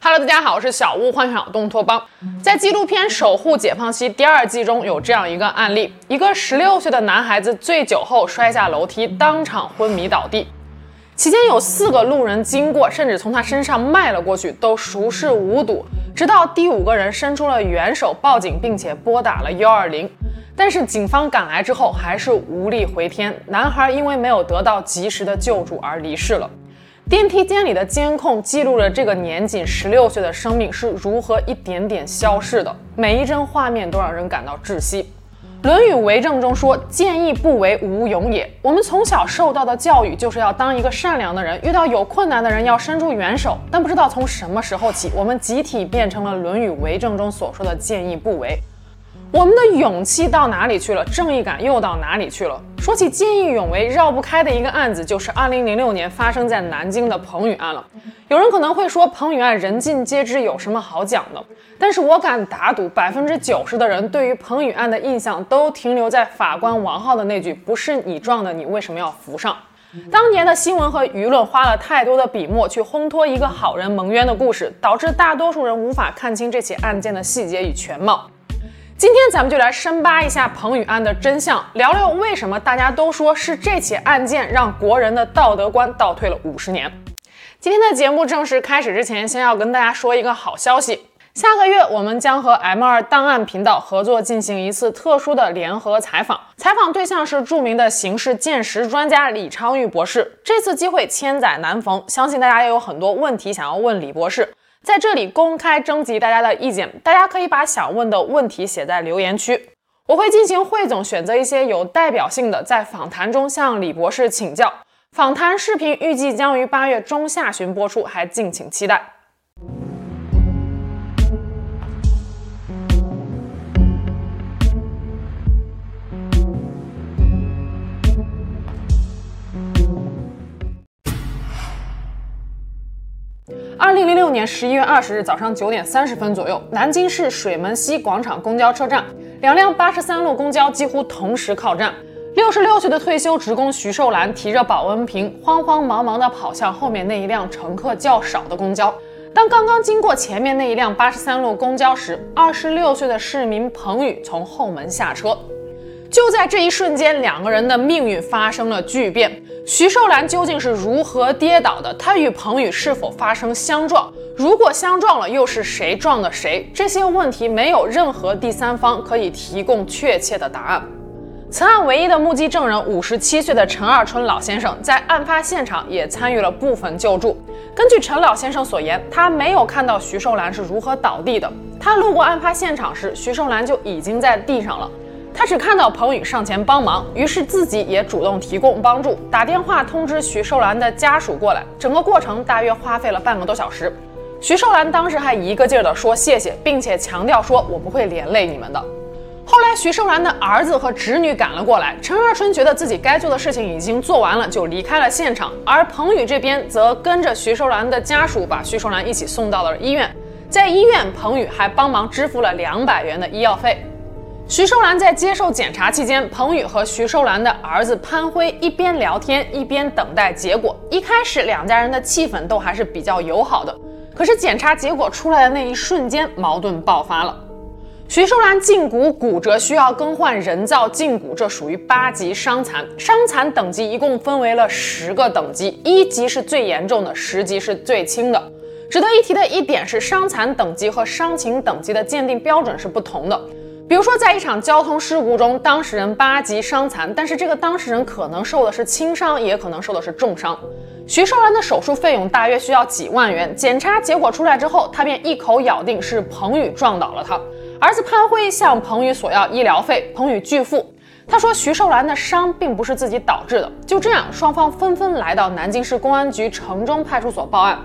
Hello，大家好，我是小屋，幻想东托邦。在纪录片《守护解放西》第二季中，有这样一个案例：一个十六岁的男孩子醉酒后摔下楼梯，当场昏迷倒地。期间有四个路人经过，甚至从他身上迈了过去，都熟视无睹。直到第五个人伸出了援手报警，并且拨打了幺二零，但是警方赶来之后还是无力回天。男孩因为没有得到及时的救助而离世了。电梯间里的监控记录了这个年仅十六岁的生命是如何一点点消逝的，每一帧画面都让人感到窒息。《论语为政》中说：“见义不为，无勇也。”我们从小受到的教育就是要当一个善良的人，遇到有困难的人要伸出援手。但不知道从什么时候起，我们集体变成了《论语为政》中所说的“见义不为”。我们的勇气到哪里去了？正义感又到哪里去了？说起见义勇为，绕不开的一个案子就是2006年发生在南京的彭宇案了。有人可能会说，彭宇案人尽皆知，有什么好讲的？但是我敢打赌，百分之九十的人对于彭宇案的印象都停留在法官王浩的那句“不是你撞的，你为什么要扶上？”当年的新闻和舆论花了太多的笔墨去烘托一个好人蒙冤的故事，导致大多数人无法看清这起案件的细节与全貌。今天咱们就来深扒一下彭宇案的真相，聊聊为什么大家都说是这起案件让国人的道德观倒退了五十年。今天的节目正式开始之前，先要跟大家说一个好消息，下个月我们将和 M2 档案频道合作进行一次特殊的联合采访，采访对象是著名的刑事鉴识专家李昌钰博士。这次机会千载难逢，相信大家也有很多问题想要问李博士。在这里公开征集大家的意见，大家可以把想问的问题写在留言区，我会进行汇总，选择一些有代表性的，在访谈中向李博士请教。访谈视频预计将于八月中下旬播出，还敬请期待。二零零六年十一月二十日早上九点三十分左右，南京市水门西广场公交车站，两辆八十三路公交几乎同时靠站。六十六岁的退休职工徐寿兰提着保温瓶，慌慌忙忙地跑向后面那一辆乘客较少的公交。当刚刚经过前面那一辆八十三路公交时，二十六岁的市民彭宇从后门下车。就在这一瞬间，两个人的命运发生了巨变。徐寿兰究竟是如何跌倒的？他与彭宇是否发生相撞？如果相撞了，又是谁撞的谁？这些问题没有任何第三方可以提供确切的答案。此案唯一的目击证人，五十七岁的陈二春老先生，在案发现场也参与了部分救助。根据陈老先生所言，他没有看到徐寿兰是如何倒地的。他路过案发现场时，徐寿兰就已经在地上了。他只看到彭宇上前帮忙，于是自己也主动提供帮助，打电话通知徐寿兰的家属过来。整个过程大约花费了半个多小时。徐寿兰当时还一个劲儿地说谢谢，并且强调说：“我不会连累你们的。”后来徐寿兰的儿子和侄女赶了过来，陈二春觉得自己该做的事情已经做完了，就离开了现场。而彭宇这边则跟着徐寿兰的家属把徐寿兰一起送到了医院。在医院，彭宇还帮忙支付了两百元的医药费。徐寿兰在接受检查期间，彭宇和徐寿兰的儿子潘辉一边聊天一边等待结果。一开始，两家人的气氛都还是比较友好的。可是检查结果出来的那一瞬间，矛盾爆发了。徐寿兰胫骨骨折，需要更换人造胫骨，这属于八级伤残。伤残等级一共分为了十个等级，一级是最严重的，十级是最轻的。值得一提的一点是，伤残等级和伤情等级的鉴定标准是不同的。比如说，在一场交通事故中，当事人八级伤残，但是这个当事人可能受的是轻伤，也可能受的是重伤。徐寿兰的手术费用大约需要几万元。检查结果出来之后，他便一口咬定是彭宇撞倒了他。儿子潘辉向彭宇索要医疗费，彭宇拒付。他说徐寿兰的伤并不是自己导致的。就这样，双方纷纷来到南京市公安局城中派出所报案。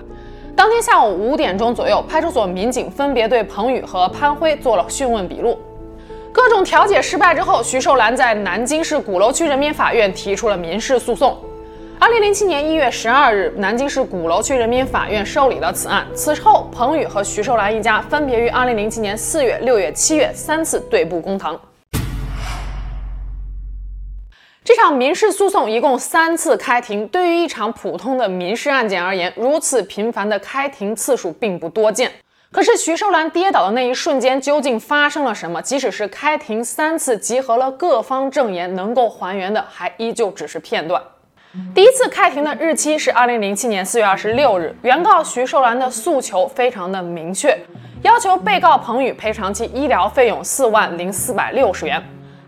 当天下午五点钟左右，派出所民警分别对彭宇和潘辉做了讯问笔录。各种调解失败之后，徐寿兰在南京市鼓楼区人民法院提出了民事诉讼。二零零七年一月十二日，南京市鼓楼区人民法院受理了此案。此后，彭宇和徐寿兰一家分别于二零零七年四月、六月、七月三次对簿公堂。这场民事诉讼一共三次开庭，对于一场普通的民事案件而言，如此频繁的开庭次数并不多见。可是徐寿兰跌倒的那一瞬间，究竟发生了什么？即使是开庭三次，集合了各方证言，能够还原的还依旧只是片段。第一次开庭的日期是二零零七年四月二十六日，原告徐寿兰的诉求非常的明确，要求被告彭宇赔偿其医疗费用四万零四百六十元。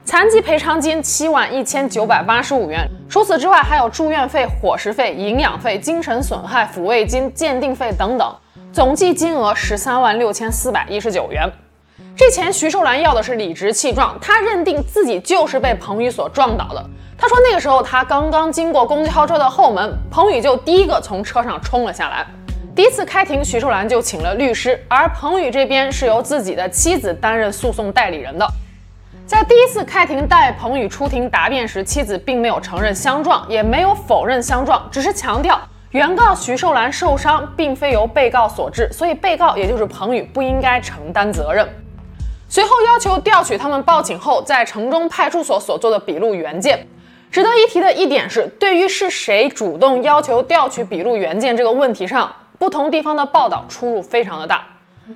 残疾赔偿金七万一千九百八十五元，除此之外还有住院费、伙食费、营养费、精神损害抚慰金、鉴定费等等，总计金额十三万六千四百一十九元。这钱徐寿兰要的是理直气壮，他认定自己就是被彭宇所撞倒的。他说那个时候他刚刚经过公交车的后门，彭宇就第一个从车上冲了下来。第一次开庭，徐寿兰就请了律师，而彭宇这边是由自己的妻子担任诉讼代理人的。在第一次开庭带彭宇出庭答辩时，妻子并没有承认相撞，也没有否认相撞，只是强调原告徐寿兰受伤并非由被告所致，所以被告也就是彭宇不应该承担责任。随后要求调取他们报警后在城中派出所所做的笔录原件。值得一提的一点是，对于是谁主动要求调取笔录原件这个问题上，不同地方的报道出入非常的大。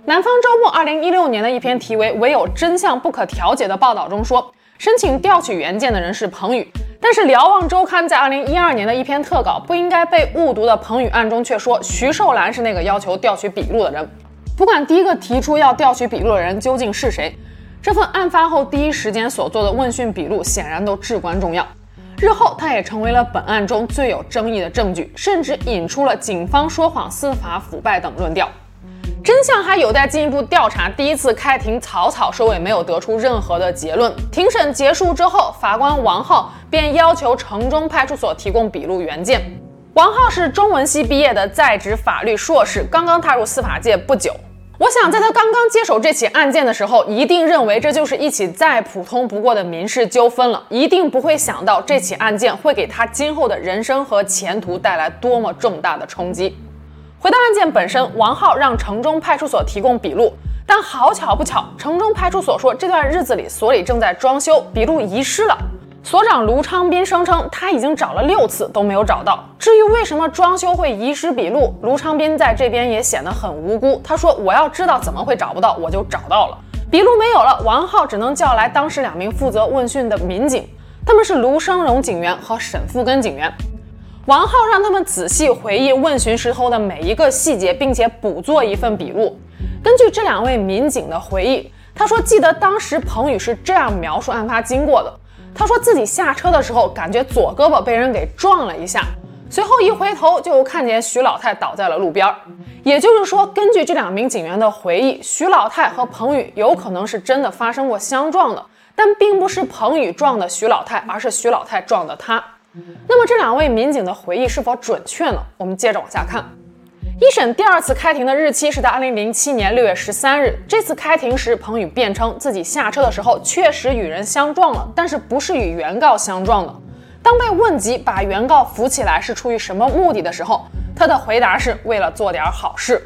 南方周末二零一六年的一篇题为“唯有真相不可调解”的报道中说，申请调取原件的人是彭宇，但是瞭望周刊在二零一二年的一篇特稿“不应该被误读的彭宇案”中却说徐寿兰是那个要求调取笔录的人。不管第一个提出要调取笔录的人究竟是谁，这份案发后第一时间所做的问讯笔录显然都至关重要。日后，他也成为了本案中最有争议的证据，甚至引出了警方说谎、司法腐败等论调。真相还有待进一步调查。第一次开庭草草收尾，没有得出任何的结论。庭审结束之后，法官王浩便要求城中派出所提供笔录原件。王浩是中文系毕业的在职法律硕士，刚刚踏入司法界不久。我想，在他刚刚接手这起案件的时候，一定认为这就是一起再普通不过的民事纠纷了，一定不会想到这起案件会给他今后的人生和前途带来多么重大的冲击。回到案件本身，王浩让城中派出所提供笔录，但好巧不巧，城中派出所说这段日子里所里正在装修，笔录遗失了。所长卢昌斌声称他已经找了六次都没有找到。至于为什么装修会遗失笔录，卢昌斌在这边也显得很无辜。他说：“我要知道怎么会找不到，我就找到了。笔录没有了，王浩只能叫来当时两名负责问讯的民警，他们是卢生荣警员和沈富根警员。”王浩让他们仔细回忆问询时候的每一个细节，并且补做一份笔录。根据这两位民警的回忆，他说记得当时彭宇是这样描述案发经过的：他说自己下车的时候，感觉左胳膊被人给撞了一下，随后一回头就看见徐老太倒在了路边。也就是说，根据这两名警员的回忆，徐老太和彭宇有可能是真的发生过相撞的，但并不是彭宇撞的徐老太，而是徐老太撞的他。那么这两位民警的回忆是否准确呢？我们接着往下看。一审第二次开庭的日期是在二零零七年六月十三日。这次开庭时，彭宇辩称自己下车的时候确实与人相撞了，但是不是与原告相撞的。当被问及把原告扶起来是出于什么目的的时候，他的回答是为了做点好事。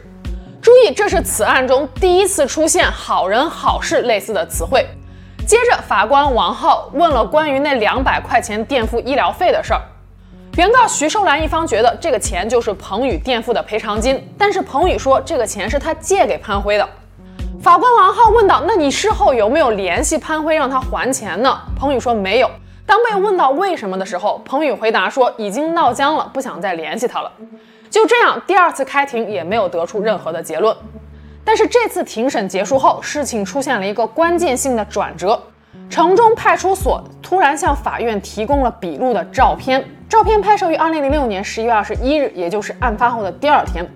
注意，这是此案中第一次出现“好人好事”类似的词汇。接着，法官王浩问了关于那两百块钱垫付医疗费的事儿。原告徐寿兰一方觉得这个钱就是彭宇垫付的赔偿金，但是彭宇说这个钱是他借给潘辉的。法官王浩问道：“那你事后有没有联系潘辉让他还钱呢？”彭宇说没有。当被问到为什么的时候，彭宇回答说已经闹僵了，不想再联系他了。就这样，第二次开庭也没有得出任何的结论。但是这次庭审结束后，事情出现了一个关键性的转折。城中派出所突然向法院提供了笔录的照片，照片拍摄于二零零六年十一月二十一日，也就是案发后的第二天。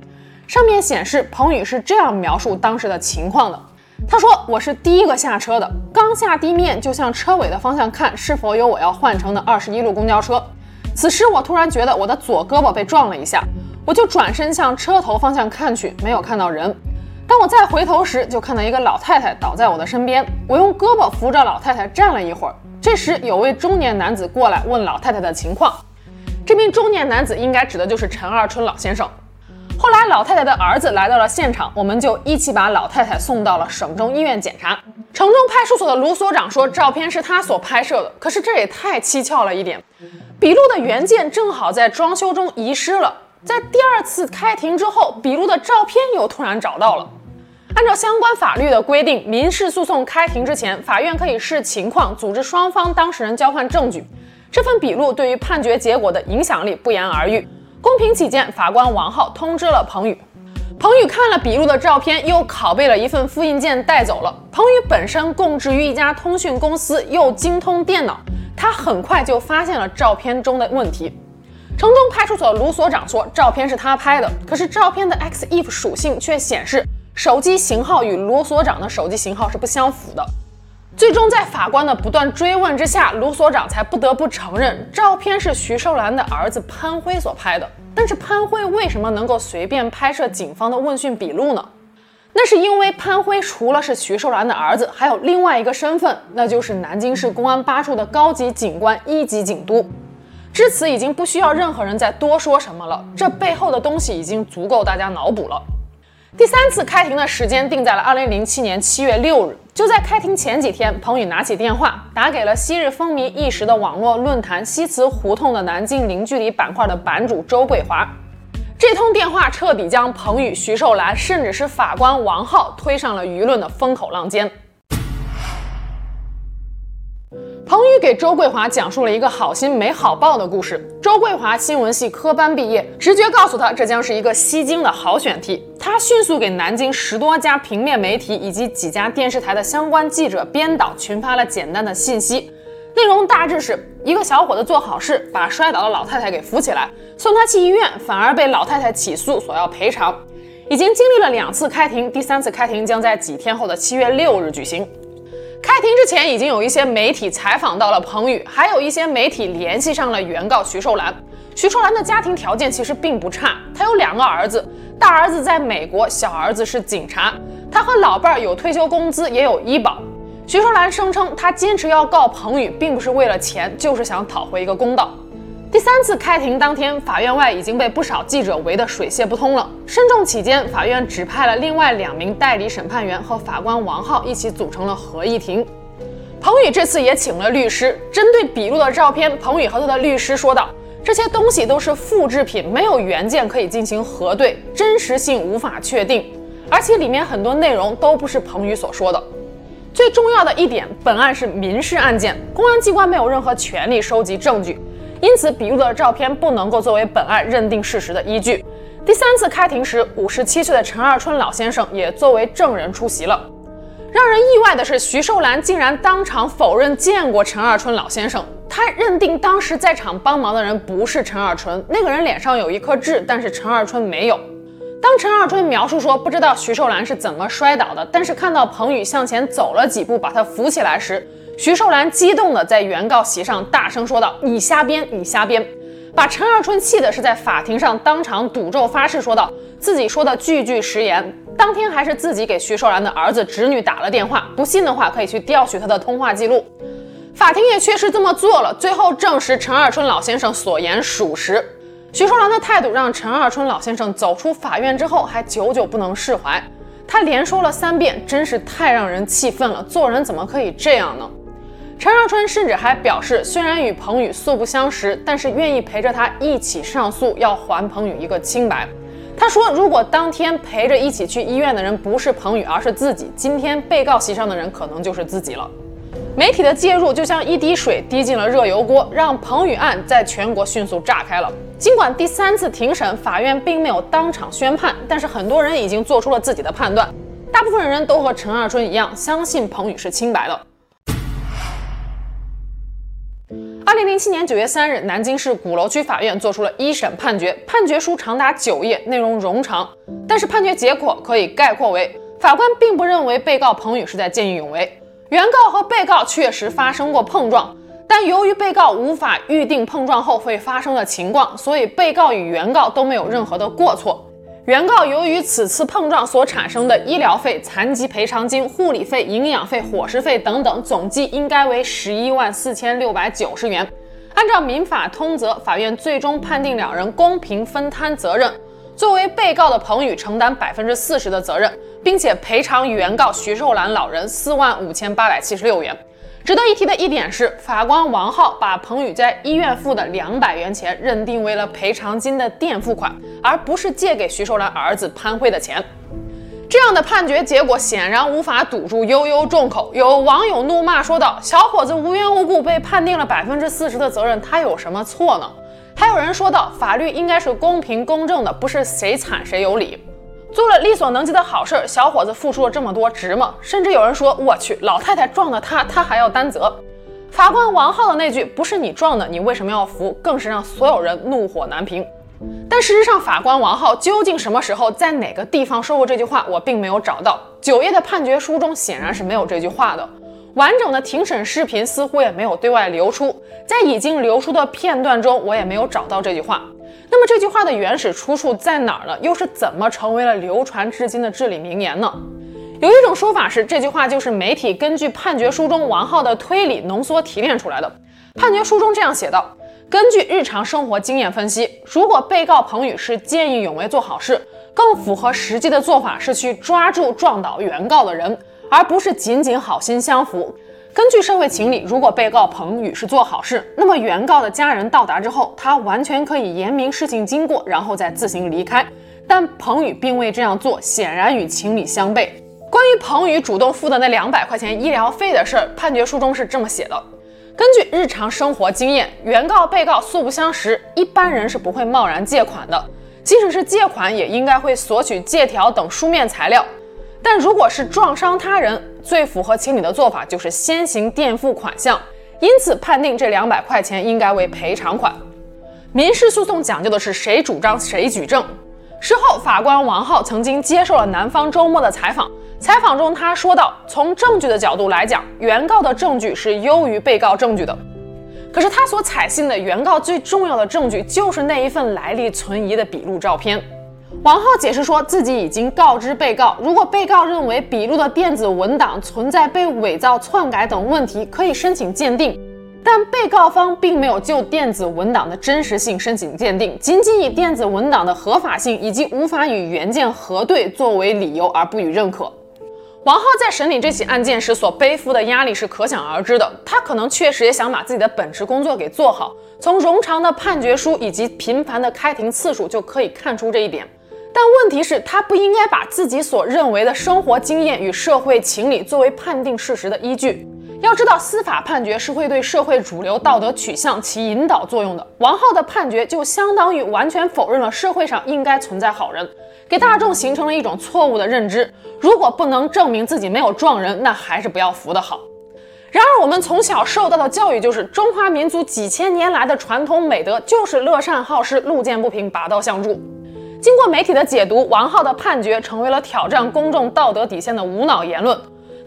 上面显示彭宇是这样描述当时的情况的：他说，我是第一个下车的，刚下地面就向车尾的方向看，是否有我要换乘的二十一路公交车。此时我突然觉得我的左胳膊被撞了一下，我就转身向车头方向看去，没有看到人。当我再回头时，就看到一个老太太倒在我的身边。我用胳膊扶着老太太站了一会儿。这时，有位中年男子过来问老太太的情况。这名中年男子应该指的就是陈二春老先生。后来老太太的儿子来到了现场，我们就一起把老太太送到了省中医院检查。城中派出所的卢所长说，照片是他所拍摄的，可是这也太蹊跷了一点。笔录的原件正好在装修中遗失了，在第二次开庭之后，笔录的照片又突然找到了。按照相关法律的规定，民事诉讼开庭之前，法院可以视情况组织双方当事人交换证据。这份笔录对于判决结果的影响力不言而喻。公平起见，法官王浩通知了彭宇。彭宇看了笔录的照片，又拷贝了一份复印件带走了。彭宇本身供职于一家通讯公司，又精通电脑，他很快就发现了照片中的问题。城中派出所卢所长说，照片是他拍的，可是照片的 X if 属性却显示。手机型号与卢所长的手机型号是不相符的。最终，在法官的不断追问之下，卢所长才不得不承认，照片是徐寿兰的儿子潘辉所拍的。但是，潘辉为什么能够随便拍摄警方的问讯笔录呢？那是因为潘辉除了是徐寿兰的儿子，还有另外一个身份，那就是南京市公安八处的高级警官、一级警督。至此，已经不需要任何人再多说什么了。这背后的东西已经足够大家脑补了。第三次开庭的时间定在了二零零七年七月六日。就在开庭前几天，彭宇拿起电话打给了昔日风靡一时的网络论坛“西祠胡同”的南京零距离板块的版主周桂华。这通电话彻底将彭宇、徐寿兰，甚至是法官王浩推上了舆论的风口浪尖。彭宇给周桂华讲述了一个好心没好报的故事。周桂华新闻系科班毕业，直觉告诉他这将是一个吸睛的好选题。他迅速给南京十多家平面媒体以及几家电视台的相关记者、编导群发了简单的信息，内容大致是一个小伙子做好事，把摔倒的老太太给扶起来，送她去医院，反而被老太太起诉，索要赔偿。已经经历了两次开庭，第三次开庭将在几天后的七月六日举行。开庭之前，已经有一些媒体采访到了彭宇，还有一些媒体联系上了原告徐寿兰。徐寿兰的家庭条件其实并不差，他有两个儿子，大儿子在美国，小儿子是警察。他和老伴儿有退休工资，也有医保。徐淑兰声称，他坚持要告彭宇，并不是为了钱，就是想讨回一个公道。第三次开庭当天，法院外已经被不少记者围得水泄不通了。慎重起见，法院指派了另外两名代理审判员和法官王浩一起组成了合议庭。彭宇这次也请了律师，针对笔录的照片，彭宇和他的律师说道：“这些东西都是复制品，没有原件可以进行核对，真实性无法确定，而且里面很多内容都不是彭宇所说的。最重要的一点，本案是民事案件，公安机关没有任何权利收集证据。”因此，笔录的照片不能够作为本案认定事实的依据。第三次开庭时，五十七岁的陈二春老先生也作为证人出席了。让人意外的是，徐寿兰竟然当场否认见过陈二春老先生。他认定当时在场帮忙的人不是陈二春，那个人脸上有一颗痣，但是陈二春没有。当陈二春描述说不知道徐寿兰是怎么摔倒的，但是看到彭宇向前走了几步，把他扶起来时，徐寿兰激动地在原告席上大声说道：“你瞎编，你瞎编！”把陈二春气的是在法庭上当场赌咒发誓，说道自己说的句句实言。当天还是自己给徐寿兰的儿子侄女打了电话，不信的话可以去调取他的通话记录。法庭也确实这么做了，最后证实陈二春老先生所言属实。徐寿兰的态度让陈二春老先生走出法院之后还久久不能释怀，他连说了三遍，真是太让人气愤了，做人怎么可以这样呢？陈二春甚至还表示，虽然与彭宇素不相识，但是愿意陪着他一起上诉，要还彭宇一个清白。他说，如果当天陪着一起去医院的人不是彭宇，而是自己，今天被告席上的人可能就是自己了。媒体的介入就像一滴水滴进了热油锅，让彭宇案在全国迅速炸开了。尽管第三次庭审法院并没有当场宣判，但是很多人已经做出了自己的判断。大部分人都和陈二春一样，相信彭宇是清白的。二零零七年九月三日，南京市鼓楼区法院作出了一审判决，判决书长达九页，内容冗长，但是判决结果可以概括为：法官并不认为被告彭宇是在见义勇为，原告和被告确实发生过碰撞，但由于被告无法预定碰撞后会发生的情况，所以被告与原告都没有任何的过错。原告由于此次碰撞所产生的医疗费、残疾赔偿金、护理费、营养费、伙食费等等，总计应该为十一万四千六百九十元。按照民法通则，法院最终判定两人公平分摊责任。作为被告的彭宇承担百分之四十的责任，并且赔偿原告徐寿兰老人四万五千八百七十六元。值得一提的一点是，法官王浩把彭宇在医院付的两百元钱认定为了赔偿金的垫付款，而不是借给徐寿兰儿子潘辉的钱。这样的判决结果显然无法堵住悠悠众口。有网友怒骂说道：“小伙子无缘无故被判定了百分之四十的责任，他有什么错呢？”还有人说道：“法律应该是公平公正的，不是谁惨谁有理。”做了力所能及的好事，小伙子付出了这么多，值吗？甚至有人说：“我去，老太太撞的他，他还要担责。”法官王浩的那句“不是你撞的，你为什么要扶”，更是让所有人怒火难平。但事实上，法官王浩究竟什么时候在哪个地方说过这句话，我并没有找到。九页的判决书中显然是没有这句话的。完整的庭审视频似乎也没有对外流出，在已经流出的片段中，我也没有找到这句话。那么这句话的原始出处在哪儿呢？又是怎么成为了流传至今的至理名言呢？有一种说法是，这句话就是媒体根据判决书中王浩的推理浓缩提炼出来的。判决书中这样写道：根据日常生活经验分析，如果被告彭宇是见义勇为做好事，更符合实际的做法是去抓住撞倒原告的人，而不是仅仅好心相扶。根据社会情理，如果被告彭宇是做好事，那么原告的家人到达之后，他完全可以言明事情经过，然后再自行离开。但彭宇并未这样做，显然与情理相悖。关于彭宇主动付的那两百块钱医疗费的事儿，判决书中是这么写的：根据日常生活经验，原告被告素不相识，一般人是不会贸然借款的，即使是借款，也应该会索取借条等书面材料。但如果是撞伤他人，最符合情理的做法就是先行垫付款项，因此判定这两百块钱应该为赔偿款。民事诉讼讲究的是谁主张谁举证。事后，法官王浩曾经接受了南方周末的采访，采访中他说道：“从证据的角度来讲，原告的证据是优于被告证据的。可是他所采信的原告最重要的证据就是那一份来历存疑的笔录照片。”王浩解释说自己已经告知被告，如果被告认为笔录的电子文档存在被伪造、篡改等问题，可以申请鉴定。但被告方并没有就电子文档的真实性申请鉴定，仅仅以电子文档的合法性以及无法与原件核对作为理由而不予认可。王浩在审理这起案件时所背负的压力是可想而知的，他可能确实也想把自己的本职工作给做好，从冗长的判决书以及频繁的开庭次数就可以看出这一点。但问题是，他不应该把自己所认为的生活经验与社会情理作为判定事实的依据。要知道，司法判决是会对社会主流道德取向起引导作用的。王浩的判决就相当于完全否认了社会上应该存在好人，给大众形成了一种错误的认知。如果不能证明自己没有撞人，那还是不要扶的好。然而，我们从小受到的教育就是中华民族几千年来的传统美德就是乐善好施、路见不平拔刀相助。经过媒体的解读，王浩的判决成为了挑战公众道德底线的无脑言论。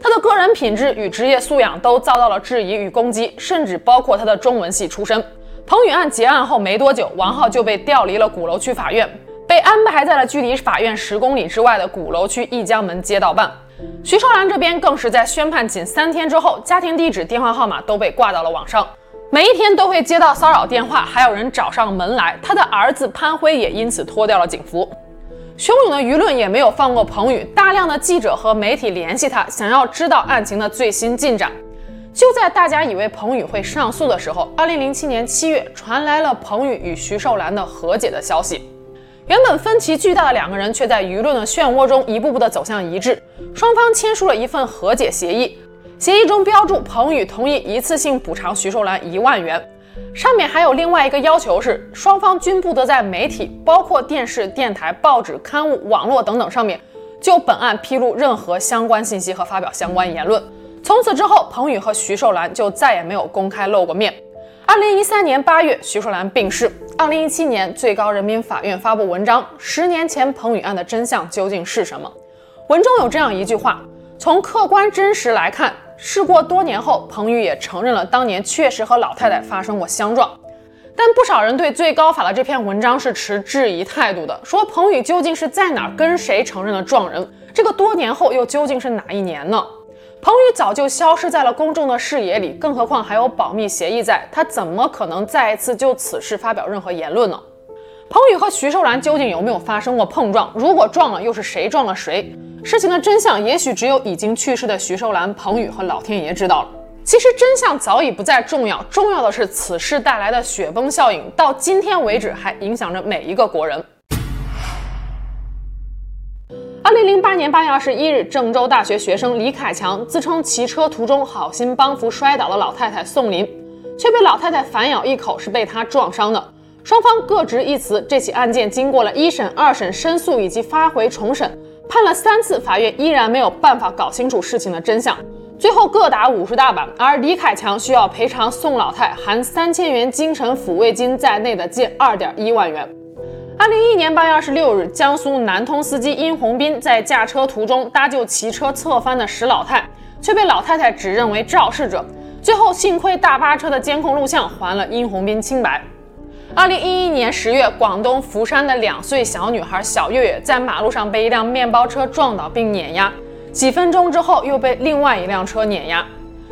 他的个人品质与职业素养都遭到了质疑与攻击，甚至包括他的中文系出身。彭宇案结案后没多久，王浩就被调离了鼓楼区法院，被安排在了距离法院十公里之外的鼓楼区一江门街道办。徐寿兰这边更是在宣判仅三天之后，家庭地址、电话号码都被挂到了网上。每一天都会接到骚扰电话，还有人找上门来。他的儿子潘辉也因此脱掉了警服。汹涌的舆论也没有放过彭宇，大量的记者和媒体联系他，想要知道案情的最新进展。就在大家以为彭宇会上诉的时候，二零零七年七月传来了彭宇与徐寿兰的和解的消息。原本分歧巨大的两个人，却在舆论的漩涡中一步步的走向一致，双方签署了一份和解协议。协议中标注，彭宇同意一次性补偿徐寿兰一万元，上面还有另外一个要求是，双方均不得在媒体，包括电视、电台、报纸、刊物、网络等等上面，就本案披露任何相关信息和发表相关言论。从此之后，彭宇和徐寿兰就再也没有公开露过面。二零一三年八月，徐寿兰病逝。二零一七年，最高人民法院发布文章，十年前彭宇案的真相究竟是什么？文中有这样一句话：从客观真实来看。事过多年后，彭宇也承认了当年确实和老太太发生过相撞，但不少人对最高法的这篇文章是持质疑态度的，说彭宇究竟是在哪儿跟谁承认了撞人？这个多年后又究竟是哪一年呢？彭宇早就消失在了公众的视野里，更何况还有保密协议在，他怎么可能再一次就此事发表任何言论呢？彭宇和徐秀兰究竟有没有发生过碰撞？如果撞了，又是谁撞了谁？事情的真相也许只有已经去世的徐秀兰、彭宇和老天爷知道了。其实真相早已不再重要，重要的是此事带来的雪崩效应，到今天为止还影响着每一个国人。二零零八年八月二十一日，郑州大学学生李凯强自称骑车途中好心帮扶摔倒了老太太宋林，却被老太太反咬一口，是被他撞伤的。双方各执一词。这起案件经过了一审、二审申诉以及发回重审，判了三次，法院依然没有办法搞清楚事情的真相，最后各打五十大板。而李凯强需要赔偿宋老太含三千元精神抚慰金在内的近二点一万元。二零一一年八月二十六日，江苏南通司机殷红斌在驾车途中搭救骑车侧翻的石老太，却被老太太指认为肇事者。最后幸亏大巴车的监控录像还了殷红斌清白。二零一一年十月，广东佛山的两岁小女孩小月月在马路上被一辆面包车撞倒并碾压，几分钟之后又被另外一辆车碾压。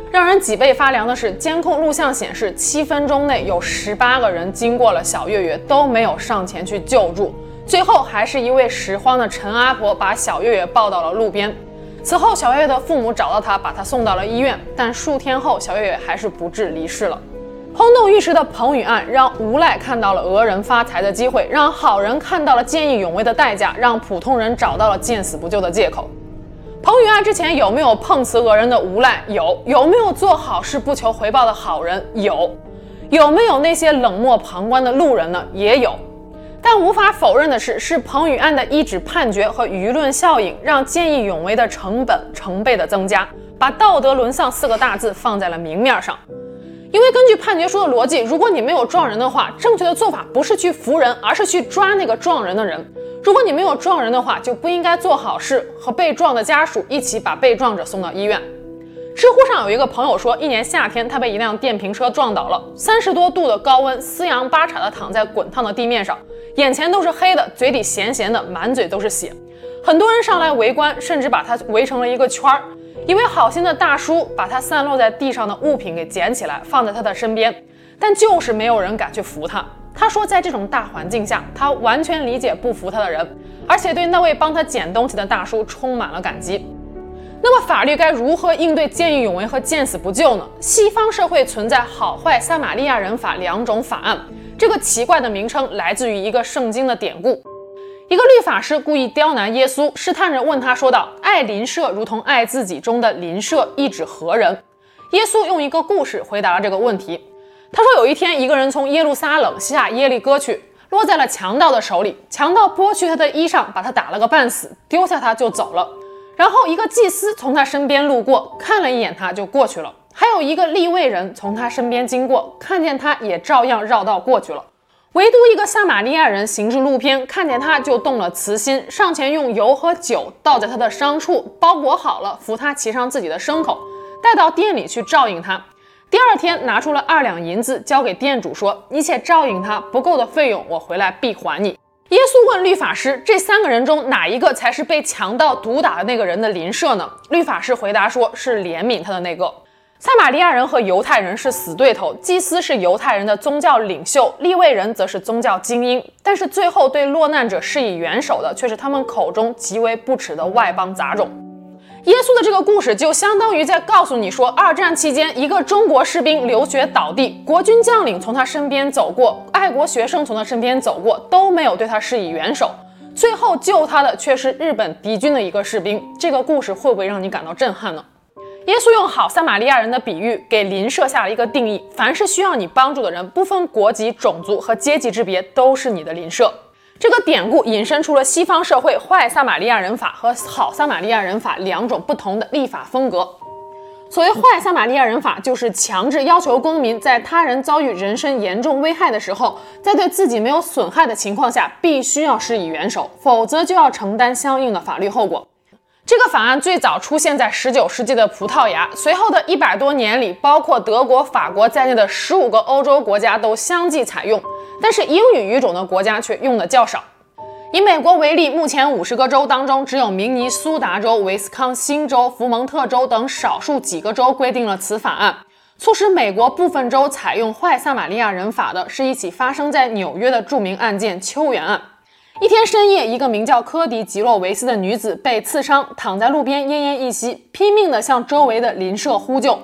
让人脊背发凉的是，监控录像显示，七分钟内有十八个人经过了小月月，都没有上前去救助。最后，还是一位拾荒的陈阿婆把小月月抱到了路边。此后，小月月的父母找到她，把她送到了医院，但数天后，小月月还是不治离世了。轰动一时的彭宇案，让无赖看到了讹人发财的机会，让好人看到了见义勇为的代价，让普通人找到了见死不救的借口。彭宇案之前有没有碰瓷讹人的无赖？有。有没有做好事不求回报的好人？有。有没有那些冷漠旁观的路人呢？也有。但无法否认的是，是彭宇案的一纸判决和舆论效应，让见义勇为的成本成倍的增加，把道德沦丧四个大字放在了明面上。因为根据判决书的逻辑，如果你没有撞人的话，正确的做法不是去扶人，而是去抓那个撞人的人。如果你没有撞人的话，就不应该做好事，和被撞的家属一起把被撞者送到医院。知乎上有一个朋友说，一年夏天他被一辆电瓶车撞倒了，三十多度的高温，四仰八叉的躺在滚烫的地面上，眼前都是黑的，嘴里咸咸的，满嘴都是血。很多人上来围观，甚至把他围成了一个圈儿。一位好心的大叔把他散落在地上的物品给捡起来，放在他的身边，但就是没有人敢去扶他。他说，在这种大环境下，他完全理解不扶他的人，而且对那位帮他捡东西的大叔充满了感激。那么，法律该如何应对见义勇为和见死不救呢？西方社会存在好坏撒玛利亚人法两种法案，这个奇怪的名称来自于一个圣经的典故。一个律法师故意刁难耶稣，试探着问他说道：“爱邻舍如同爱自己中的邻舍，意指何人？”耶稣用一个故事回答了这个问题。他说：“有一天，一个人从耶路撒冷下耶利哥去，落在了强盗的手里。强盗剥去他的衣裳，把他打了个半死，丢下他就走了。然后一个祭司从他身边路过，看了一眼他就过去了。还有一个立位人从他身边经过，看见他也照样绕道过去了。”唯独一个撒玛利亚人行至路边，看见他就动了慈心，上前用油和酒倒在他的伤处，包裹好了，扶他骑上自己的牲口，带到店里去照应他。第二天拿出了二两银子，交给店主说：“你且照应他，不够的费用我回来必还你。”耶稣问律法师：“这三个人中哪一个才是被强盗毒打的那个人的邻舍呢？”律法师回答说：“是怜悯他的那个。”撒玛利亚人和犹太人是死对头，祭司是犹太人的宗教领袖，利未人则是宗教精英。但是最后对落难者施以援手的，却是他们口中极为不耻的外邦杂种。耶稣的这个故事就相当于在告诉你说，二战期间一个中国士兵流血倒地，国军将领从他身边走过，爱国学生从他身边走过，都没有对他施以援手，最后救他的却是日本敌军的一个士兵。这个故事会不会让你感到震撼呢？耶稣用好撒玛利亚人的比喻，给邻舍下了一个定义：凡是需要你帮助的人，不分国籍、种族和阶级之别，都是你的邻舍。这个典故引申出了西方社会坏撒玛利亚人法和好撒玛利亚人法两种不同的立法风格。所谓坏撒玛利亚人法，就是强制要求公民在他人遭遇人身严重危害的时候，在对自己没有损害的情况下，必须要施以援手，否则就要承担相应的法律后果。这个法案最早出现在十九世纪的葡萄牙，随后的一百多年里，包括德国、法国在内的十五个欧洲国家都相继采用，但是英语语种的国家却用的较少。以美国为例，目前五十个州当中，只有明尼苏达州、威斯康星州、福蒙特州等少数几个州规定了此法案。促使美国部分州采用坏撒玛利亚人法的是一起发生在纽约的著名案件——秋园案。一天深夜，一个名叫科迪·吉洛维斯的女子被刺伤，躺在路边奄奄一息，拼命地向周围的邻舍呼救。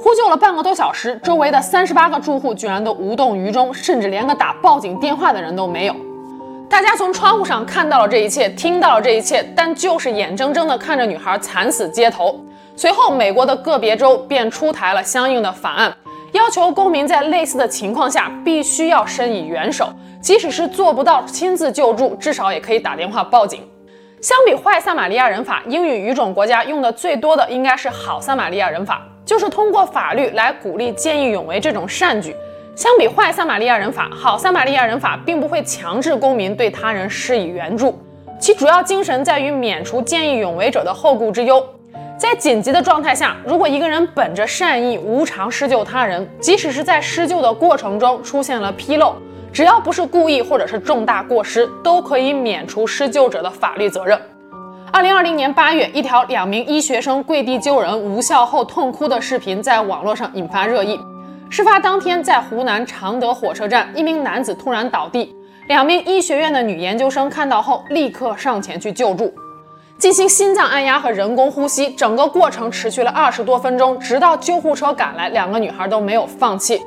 呼救了半个多小时，周围的三十八个住户居然都无动于衷，甚至连个打报警电话的人都没有。大家从窗户上看到了这一切，听到了这一切，但就是眼睁睁地看着女孩惨死街头。随后，美国的个别州便出台了相应的法案，要求公民在类似的情况下必须要伸以援手。即使是做不到亲自救助，至少也可以打电话报警。相比坏撒玛利亚人法，英语语种国家用的最多的应该是好撒玛利亚人法，就是通过法律来鼓励见义勇为这种善举。相比坏撒玛利亚人法，好撒玛利亚人法并不会强制公民对他人施以援助，其主要精神在于免除见义勇为者的后顾之忧。在紧急的状态下，如果一个人本着善意无偿施救他人，即使是在施救的过程中出现了纰漏，只要不是故意或者是重大过失，都可以免除施救者的法律责任。二零二零年八月，一条两名医学生跪地救人无效后痛哭的视频在网络上引发热议。事发当天，在湖南常德火车站，一名男子突然倒地，两名医学院的女研究生看到后立刻上前去救助，进行心脏按压和人工呼吸，整个过程持续了二十多分钟，直到救护车赶来，两个女孩都没有放弃。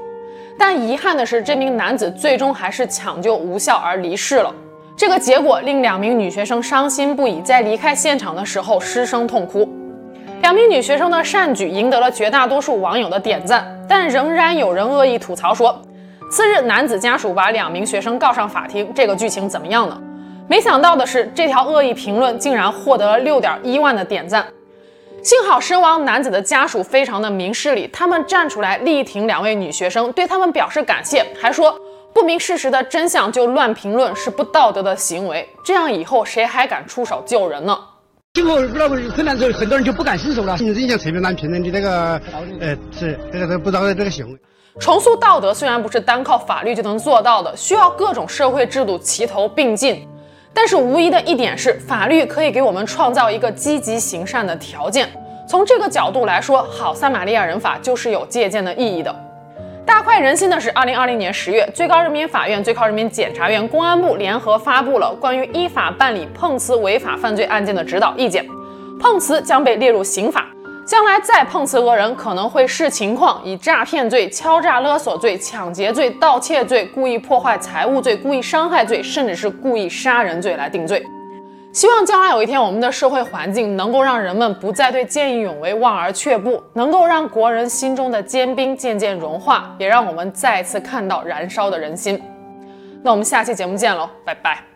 但遗憾的是，这名男子最终还是抢救无效而离世了。这个结果令两名女学生伤心不已，在离开现场的时候失声痛哭。两名女学生的善举赢得了绝大多数网友的点赞，但仍然有人恶意吐槽说，次日男子家属把两名学生告上法庭，这个剧情怎么样呢？没想到的是，这条恶意评论竟然获得了六点一万的点赞。幸好身亡男子的家属非常的明事理，他们站出来力挺两位女学生，对他们表示感谢，还说不明事实的真相就乱评论是不道德的行为，这样以后谁还敢出手救人呢？今后遇到困难之后，很多人就不敢伸手了。印象特别难评论你这个，呃，是这个不道德这个行为。重塑道德虽然不是单靠法律就能做到的，需要各种社会制度齐头并进。但是无疑的一点是，法律可以给我们创造一个积极行善的条件。从这个角度来说，好撒玛利亚人法就是有借鉴的意义的。大快人心的是，二零二零年十月，最高人民法院、最高人民检察院、公安部联合发布了关于依法办理碰瓷违法犯罪案件的指导意见，碰瓷将被列入刑法。将来再碰瓷讹人，可能会视情况以诈骗罪、敲诈勒索罪、抢劫罪、盗窃罪、故意破坏财物罪、故意伤害罪，甚至是故意杀人罪来定罪。希望将来有一天，我们的社会环境能够让人们不再对见义勇为望而却步，能够让国人心中的坚冰渐渐融化，也让我们再次看到燃烧的人心。那我们下期节目见喽，拜拜。